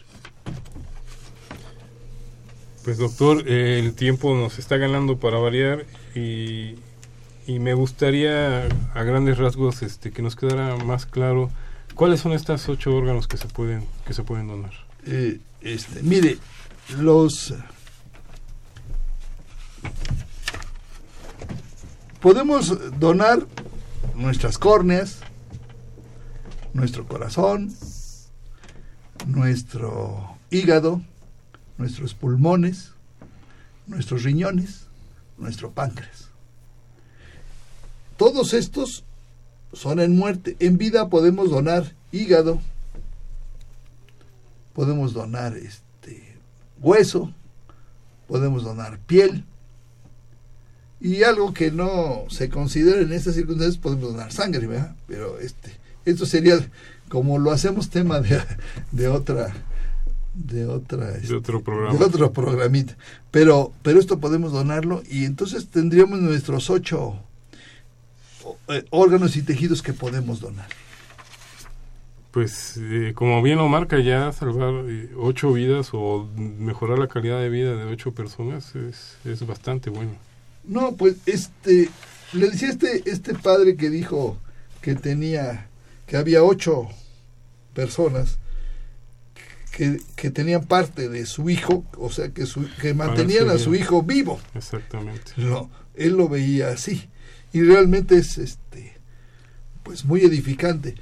Pues doctor, eh, el tiempo nos está ganando para variar y, y me gustaría a grandes rasgos este, que nos quedara más claro ¿Cuáles son estos ocho órganos que se pueden que se pueden donar? Eh, este, mire, los podemos donar nuestras córneas, nuestro corazón, nuestro hígado, nuestros pulmones, nuestros riñones, nuestro páncreas. Todos estos son en muerte. En vida podemos donar hígado, podemos donar este hueso, podemos donar piel. Y algo que no se considera en estas circunstancias, podemos donar sangre, ¿verdad? Pero este, esto sería como lo hacemos tema de, de otra de otra de otro programa de otro programita pero pero esto podemos donarlo y entonces tendríamos nuestros ocho eh, órganos y tejidos que podemos donar. Pues eh, como bien lo marca ya, salvar eh, ocho vidas o mejorar la calidad de vida de ocho personas es, es bastante bueno. No, pues este, le decía este, este padre que dijo que tenía, que había ocho personas que, que tenían parte de su hijo, o sea, que, su, que mantenían a su hijo vivo. Exactamente. No, él lo veía así y realmente es este pues muy edificante.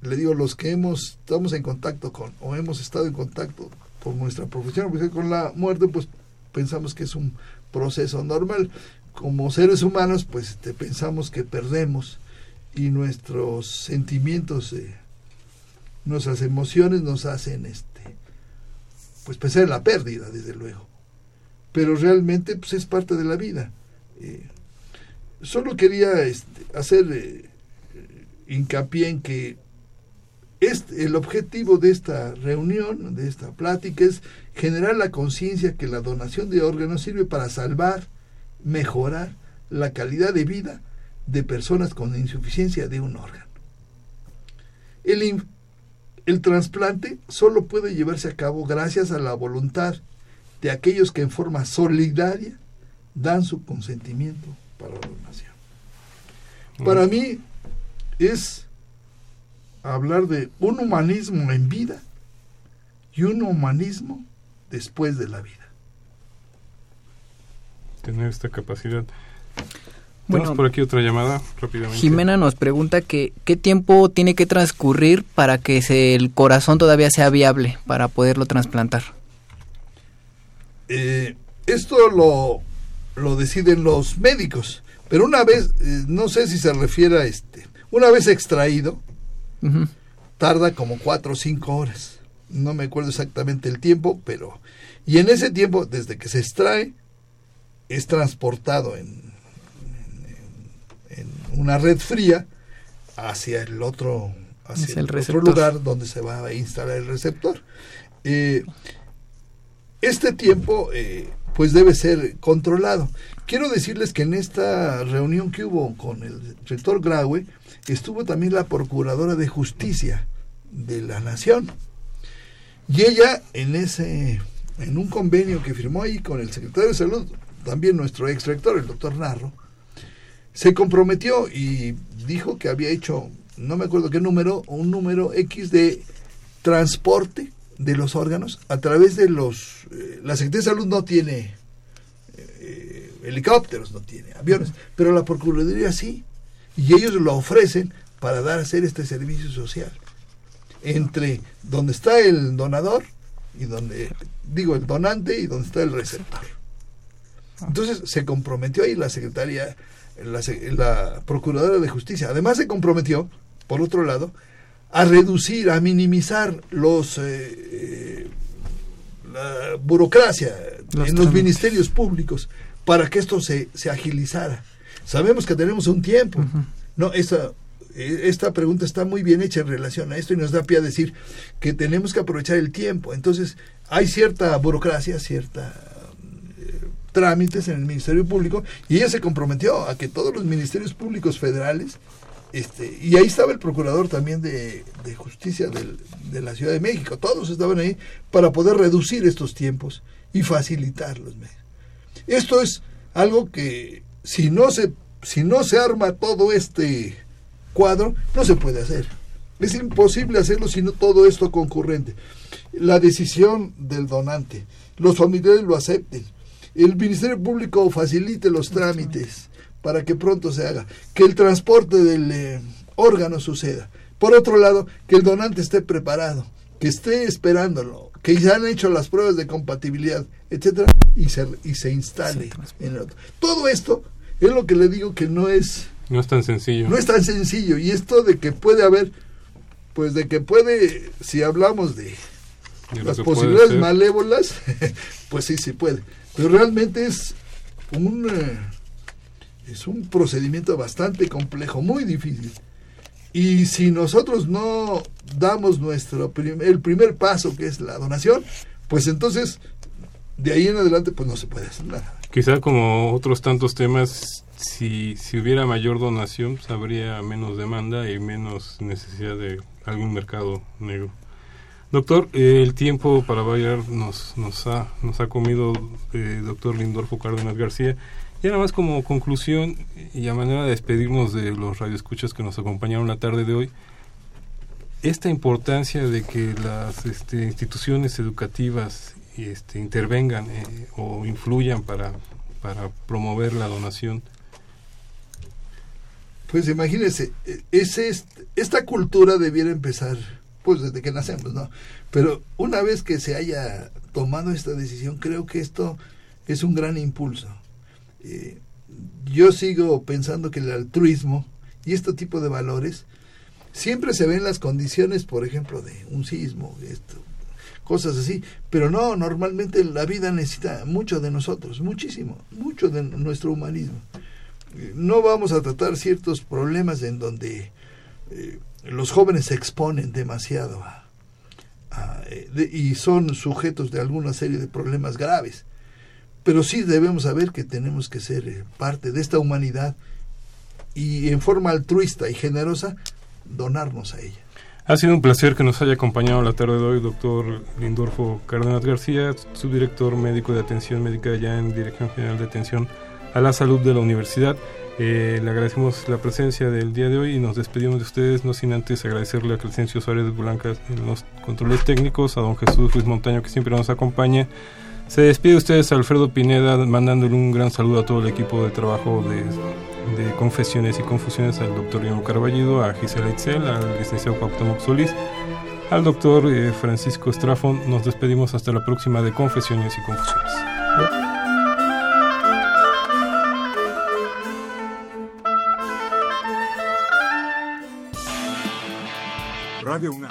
Le digo los que hemos estamos en contacto con o hemos estado en contacto por nuestra profesión con la muerte pues pensamos que es un proceso normal. Como seres humanos pues este, pensamos que perdemos y nuestros sentimientos eh, nuestras emociones nos hacen este pues pensar en la pérdida desde luego. Pero realmente pues es parte de la vida. Eh, solo quería este, hacer eh, hincapié en que este, el objetivo de esta reunión, de esta plática, es generar la conciencia que la donación de órganos sirve para salvar, mejorar la calidad de vida de personas con insuficiencia de un órgano. El, el trasplante solo puede llevarse a cabo gracias a la voluntad de aquellos que en forma solidaria dan su consentimiento para la donación. Para mí es hablar de un humanismo en vida y un humanismo después de la vida. Tener esta capacidad. Tenemos por aquí otra llamada rápidamente. Jimena nos pregunta que qué tiempo tiene que transcurrir para que se, el corazón todavía sea viable para poderlo trasplantar. Eh, esto lo, lo deciden los médicos. Pero una vez, eh, no sé si se refiere a este, una vez extraído, tarda como cuatro o cinco horas. No me acuerdo exactamente el tiempo, pero... Y en ese tiempo, desde que se extrae, es transportado en, en, una red fría hacia el otro, hacia el, otro lugar donde se va a instalar el receptor. Eh, este tiempo, eh, pues debe ser controlado. Quiero decirles que en esta reunión que hubo con el rector Graue, estuvo también la Procuradora de Justicia de la Nación. Y ella, en ese en un convenio que firmó ahí con el secretario de Salud, también nuestro ex rector, el doctor Narro, se comprometió y dijo que había hecho, no me acuerdo qué número, un número X de transporte de los órganos a través de los... eh, la Secretaría de Salud no tiene eh, helicópteros, no tiene aviones, pero la Procuraduría sí, y ellos lo ofrecen para dar a hacer este servicio social entre donde está el donador y donde digo el donante y donde está el receptor. Entonces se comprometió ahí la secretaria, la, la procuradora de justicia. Además se comprometió, por otro lado, a reducir, a minimizar los eh, eh, la burocracia Los en los ministerios públicos para que esto se, se agilizara. Sabemos que tenemos un tiempo. No, esta, eh, esta pregunta está muy bien hecha en relación a esto y nos da pie a decir que tenemos que aprovechar el tiempo. Entonces, hay cierta burocracia, cierta eh, trámites en el Ministerio Público y ella se comprometió a que todos los ministerios públicos federales este, y ahí estaba el procurador también de, de justicia del- de la Ciudad de México, todos estaban ahí para poder reducir estos tiempos y facilitar los medios. Esto es algo que si no se, si no se arma todo este cuadro, no se puede hacer. Es imposible hacerlo si no todo esto concurrente. La decisión del donante, los familiares lo acepten, el Ministerio Público facilite los trámites para que pronto se haga, que el transporte del eh, órgano suceda. Por otro lado, que el donante esté preparado, que esté esperándolo, que ya han hecho las pruebas de compatibilidad, etcétera, y se, y se instale en el otro. Todo esto es lo que le digo que no es No es tan sencillo. no es tan sencillo. Y esto de que puede haber, pues de que puede, si hablamos de De las posibilidades malévolas, pues sí, sí puede. Pero realmente es un, eh, es un procedimiento bastante complejo, muy difícil. Y si nosotros no damos nuestro el primer paso, que es la donación, pues entonces de ahí en adelante pues no se puede hacer nada. Quizá como otros tantos temas, si, si hubiera mayor donación, habría menos demanda y menos necesidad de algún mercado negro. Doctor, eh, el tiempo para bailar nos, nos, ha, nos ha comido eh, doctor Lindorfo Cárdenas García. Y nada más como conclusión y a manera de despedirnos de los radioescuchas que nos acompañaron la tarde de hoy, esta importancia de que las este, instituciones educativas este, intervengan eh, o influyan para, para promover la donación. Pues imagínense, es est- esta cultura debiera empezar pues desde que nacemos, ¿no? Pero una vez que se haya tomado esta decisión, creo que esto es un gran impulso. Eh, yo sigo pensando que el altruismo y este tipo de valores siempre se ven las condiciones, por ejemplo, de un sismo, esto, cosas así, pero no, normalmente la vida necesita mucho de nosotros, muchísimo, mucho de nuestro humanismo no vamos a tratar ciertos problemas en donde eh, los jóvenes se exponen demasiado eh, y son sujetos de alguna serie de problemas graves. Pero sí debemos saber que tenemos que ser eh, parte de esta humanidad y en forma altruista y generosa donarnos a ella. Ha sido un placer que nos haya acompañado la tarde de hoy, doctor Lindorfo Cárdenas García, subdirector médico de atención médica allá en Dirección General de Atención a la Salud de la Universidad. Eh, le agradecemos la presencia del día de hoy y nos despedimos de ustedes, no sin antes agradecerle a Crescencio Suárez Blanca en los controles técnicos, a don Jesús Luis Montaño que siempre nos acompaña. Se despide de ustedes Alfredo Pineda mandándole un gran saludo a todo el equipo de trabajo de, Confesiones y Confusiones, al doctor Guillermo Carballido, a Gisela Itzel, al licenciado Cuauhtémoc Solís, al doctor eh, Francisco Estrafón. Nos despedimos hasta la próxima de Confesiones y Confusiones. Radio UNAM.